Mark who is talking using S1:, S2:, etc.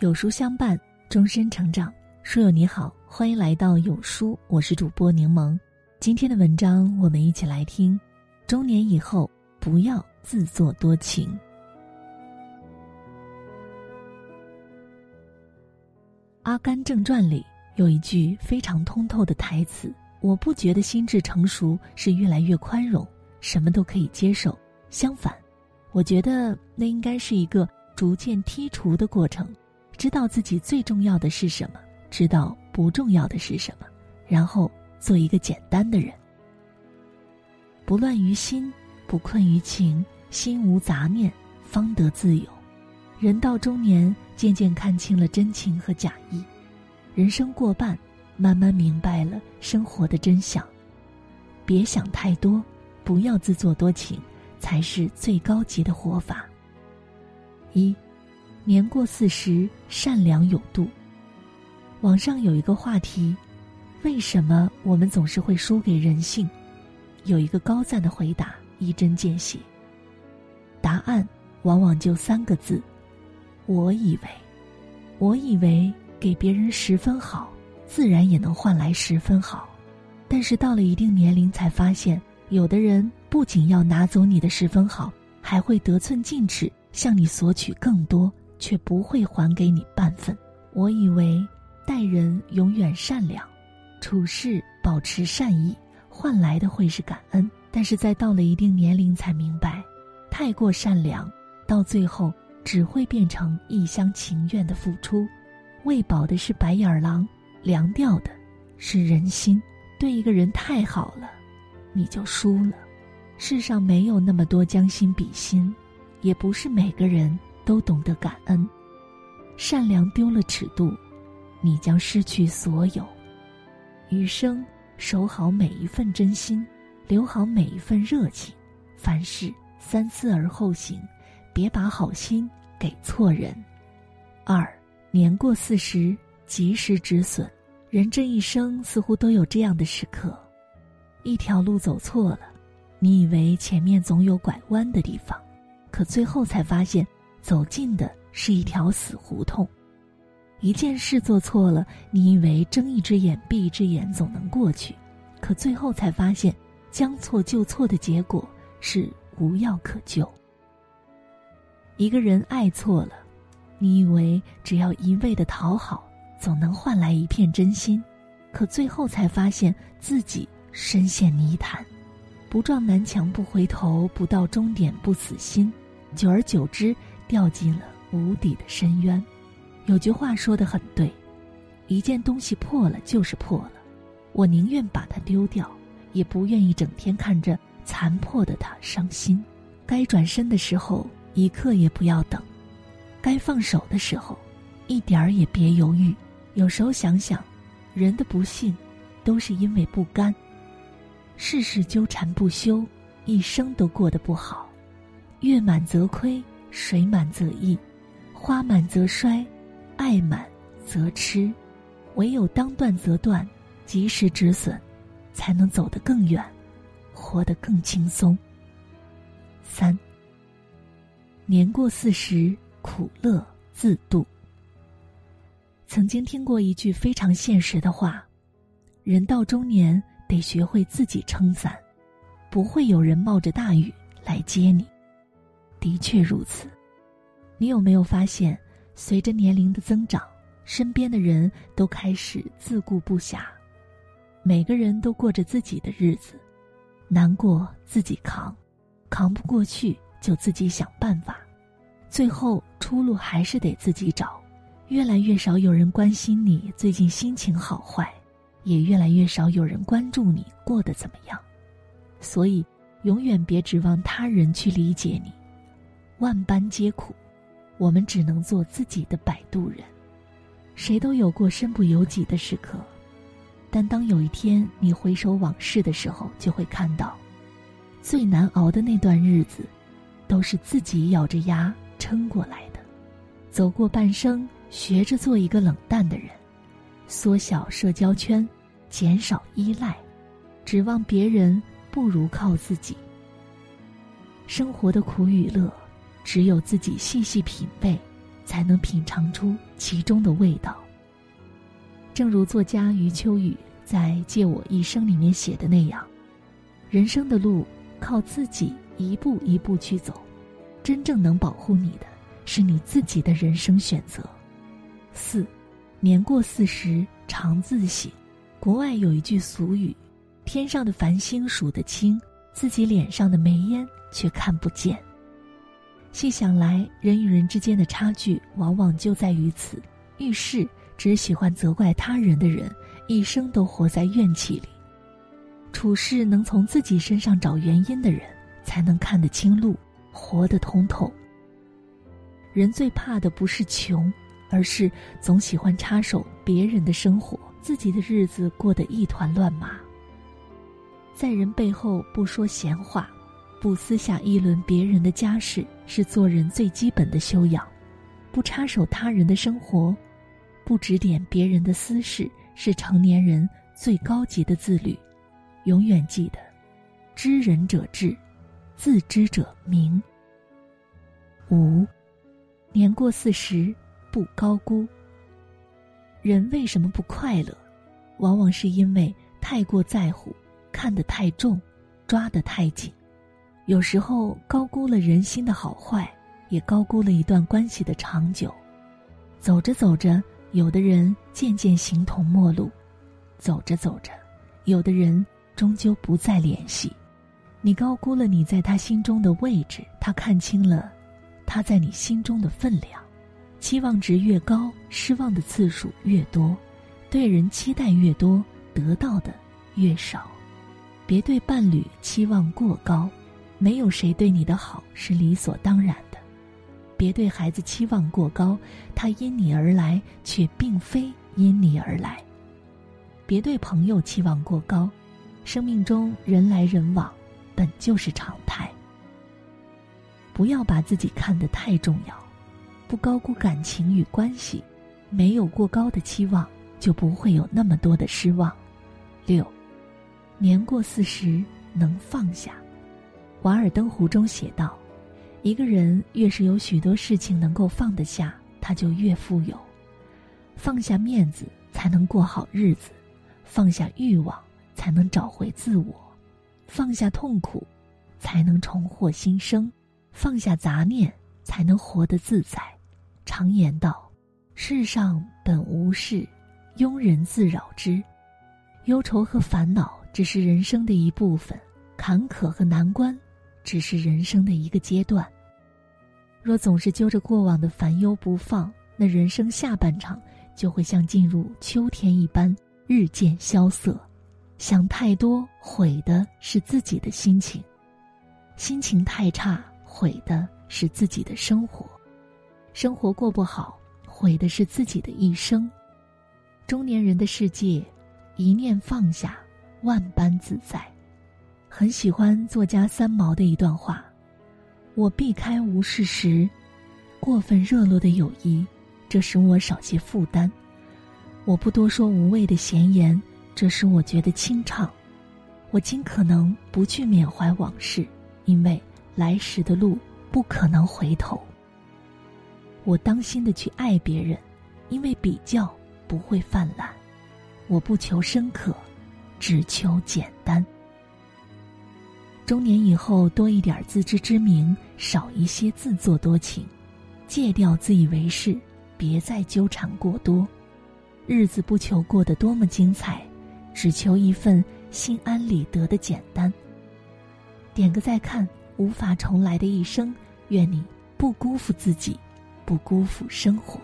S1: 有书相伴，终身成长。书友你好，欢迎来到有书，我是主播柠檬。今天的文章，我们一起来听：中年以后不要自作多情。《阿甘正传》里有一句非常通透的台词：“我不觉得心智成熟是越来越宽容，什么都可以接受。相反，我觉得那应该是一个逐渐剔除的过程。”知道自己最重要的是什么，知道不重要的是什么，然后做一个简单的人。不乱于心，不困于情，心无杂念，方得自由。人到中年，渐渐看清了真情和假意，人生过半，慢慢明白了生活的真相。别想太多，不要自作多情，才是最高级的活法。一。年过四十，善良有度。网上有一个话题：为什么我们总是会输给人性？有一个高赞的回答，一针见血。答案往往就三个字：我以为。我以为给别人十分好，自然也能换来十分好。但是到了一定年龄，才发现，有的人不仅要拿走你的十分好，还会得寸进尺，向你索取更多。却不会还给你半分。我以为待人永远善良，处事保持善意，换来的会是感恩。但是在到了一定年龄才明白，太过善良，到最后只会变成一厢情愿的付出。喂饱的是白眼狼，凉掉的是人心。对一个人太好了，你就输了。世上没有那么多将心比心，也不是每个人。都懂得感恩，善良丢了尺度，你将失去所有。余生守好每一份真心，留好每一份热情。凡事三思而后行，别把好心给错人。二年过四十，及时止损。人这一生似乎都有这样的时刻：一条路走错了，你以为前面总有拐弯的地方，可最后才发现。走进的是一条死胡同，一件事做错了，你以为睁一只眼闭一只眼总能过去，可最后才发现，将错就错的结果是无药可救。一个人爱错了，你以为只要一味的讨好，总能换来一片真心，可最后才发现自己深陷泥潭，不撞南墙不回头，不到终点不死心，久而久之。掉进了无底的深渊。有句话说的很对：一件东西破了就是破了，我宁愿把它丢掉，也不愿意整天看着残破的它伤心。该转身的时候，一刻也不要等；该放手的时候，一点儿也别犹豫。有时候想想，人的不幸，都是因为不甘。事事纠缠不休，一生都过得不好。月满则亏。水满则溢，花满则衰，爱满则痴，唯有当断则断，及时止损，才能走得更远，活得更轻松。三。年过四十，苦乐自度。曾经听过一句非常现实的话：人到中年，得学会自己撑伞，不会有人冒着大雨来接你。的确如此，你有没有发现，随着年龄的增长，身边的人都开始自顾不暇，每个人都过着自己的日子，难过自己扛，扛不过去就自己想办法，最后出路还是得自己找。越来越少有人关心你最近心情好坏，也越来越少有人关注你过得怎么样，所以永远别指望他人去理解你。万般皆苦，我们只能做自己的摆渡人。谁都有过身不由己的时刻，但当有一天你回首往事的时候，就会看到，最难熬的那段日子，都是自己咬着牙撑过来的。走过半生，学着做一个冷淡的人，缩小社交圈，减少依赖，指望别人不如靠自己。生活的苦与乐。只有自己细细品味，才能品尝出其中的味道。正如作家余秋雨在《借我一生》里面写的那样，人生的路靠自己一步一步去走，真正能保护你的是你自己的人生选择。四，年过四十常自省。国外有一句俗语：“天上的繁星数得清，自己脸上的煤烟却看不见。”细想来，人与人之间的差距往往就在于此。遇事只喜欢责怪他人的人，一生都活在怨气里；处事能从自己身上找原因的人，才能看得清路，活得通透。人最怕的不是穷，而是总喜欢插手别人的生活。自己的日子过得一团乱麻，在人背后不说闲话，不私下议论别人的家事，是做人最基本的修养；不插手他人的生活，不指点别人的私事，是成年人最高级的自律。永远记得，知人者智，自知者明。五，年过四十，不高估。人为什么不快乐？往往是因为太过在乎，看得太重，抓得太紧。有时候高估了人心的好坏，也高估了一段关系的长久。走着走着，有的人渐渐形同陌路；走着走着，有的人终究不再联系。你高估了你在他心中的位置，他看清了他在你心中的分量。期望值越高，失望的次数越多；对人期待越多，得到的越少。别对伴侣期望过高，没有谁对你的好是理所当然的。别对孩子期望过高，他因你而来，却并非因你而来。别对朋友期望过高，生命中人来人往，本就是常态。不要把自己看得太重要。不高估感情与关系，没有过高的期望，就不会有那么多的失望。六，年过四十能放下。《瓦尔登湖》中写道：“一个人越是有许多事情能够放得下，他就越富有。放下面子，才能过好日子；放下欲望，才能找回自我；放下痛苦，才能重获新生；放下杂念，才能活得自在。”常言道：“世上本无事，庸人自扰之。忧愁和烦恼只是人生的一部分，坎坷和难关只是人生的一个阶段。若总是揪着过往的烦忧不放，那人生下半场就会像进入秋天一般，日渐萧瑟。想太多，毁的是自己的心情；心情太差，毁的是自己的生活。”生活过不好，毁的是自己的一生。中年人的世界，一念放下，万般自在。很喜欢作家三毛的一段话：“我避开无事时，过分热络的友谊，这使我少些负担；我不多说无谓的闲言，这使我觉得清畅；我尽可能不去缅怀往事，因为来时的路不可能回头。”我当心的去爱别人，因为比较不会泛滥。我不求深刻，只求简单。中年以后多一点自知之明，少一些自作多情，戒掉自以为是，别再纠缠过多。日子不求过得多么精彩，只求一份心安理得的简单。点个再看，无法重来的一生，愿你不辜负自己。不辜负生活。